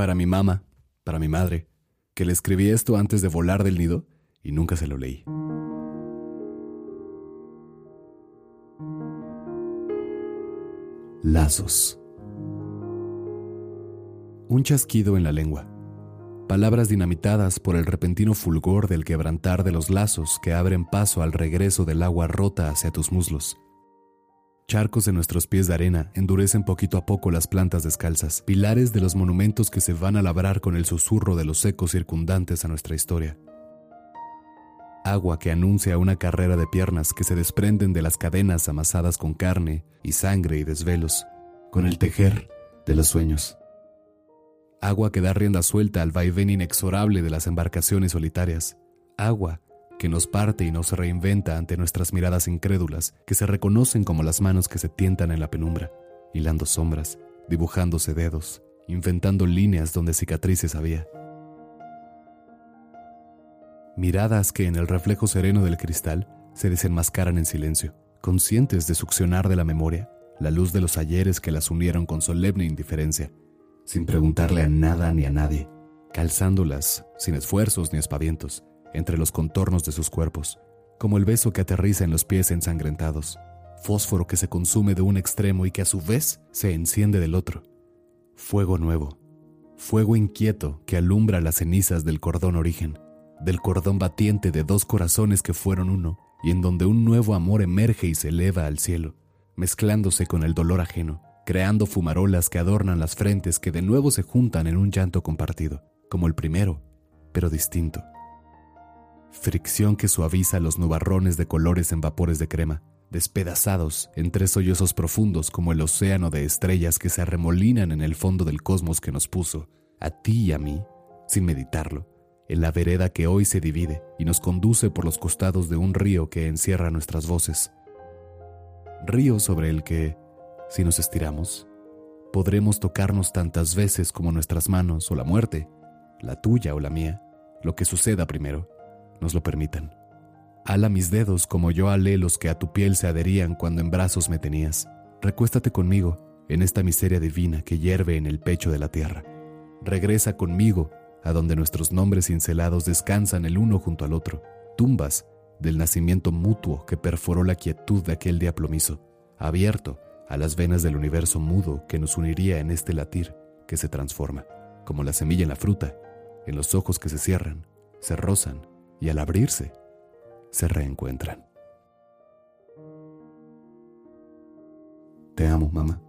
Para mi mamá, para mi madre, que le escribí esto antes de volar del nido y nunca se lo leí. Lazos. Un chasquido en la lengua. Palabras dinamitadas por el repentino fulgor del quebrantar de los lazos que abren paso al regreso del agua rota hacia tus muslos. Charcos de nuestros pies de arena endurecen poquito a poco las plantas descalzas, pilares de los monumentos que se van a labrar con el susurro de los ecos circundantes a nuestra historia. Agua que anuncia una carrera de piernas que se desprenden de las cadenas amasadas con carne y sangre y desvelos, con el tejer de los sueños. Agua que da rienda suelta al vaivén inexorable de las embarcaciones solitarias. Agua que nos parte y nos reinventa ante nuestras miradas incrédulas, que se reconocen como las manos que se tientan en la penumbra, hilando sombras, dibujándose dedos, inventando líneas donde cicatrices había. Miradas que en el reflejo sereno del cristal se desenmascaran en silencio, conscientes de succionar de la memoria la luz de los ayeres que las unieron con solemne indiferencia, sin preguntarle a nada ni a nadie, calzándolas, sin esfuerzos ni espavientos, entre los contornos de sus cuerpos, como el beso que aterriza en los pies ensangrentados, fósforo que se consume de un extremo y que a su vez se enciende del otro, fuego nuevo, fuego inquieto que alumbra las cenizas del cordón origen, del cordón batiente de dos corazones que fueron uno, y en donde un nuevo amor emerge y se eleva al cielo, mezclándose con el dolor ajeno, creando fumarolas que adornan las frentes que de nuevo se juntan en un llanto compartido, como el primero, pero distinto. Fricción que suaviza los nubarrones de colores en vapores de crema, despedazados en tres sollozos profundos como el océano de estrellas que se arremolinan en el fondo del cosmos que nos puso, a ti y a mí, sin meditarlo, en la vereda que hoy se divide y nos conduce por los costados de un río que encierra nuestras voces. Río sobre el que, si nos estiramos, podremos tocarnos tantas veces como nuestras manos o la muerte, la tuya o la mía, lo que suceda primero, nos lo permitan. Ala mis dedos como yo alé los que a tu piel se adherían cuando en brazos me tenías. Recuéstate conmigo en esta miseria divina que hierve en el pecho de la tierra. Regresa conmigo a donde nuestros nombres cincelados descansan el uno junto al otro, tumbas del nacimiento mutuo que perforó la quietud de aquel día plomizo, abierto a las venas del universo mudo que nos uniría en este latir que se transforma, como la semilla en la fruta, en los ojos que se cierran, se rozan y al abrirse, se reencuentran. Te amo, mamá.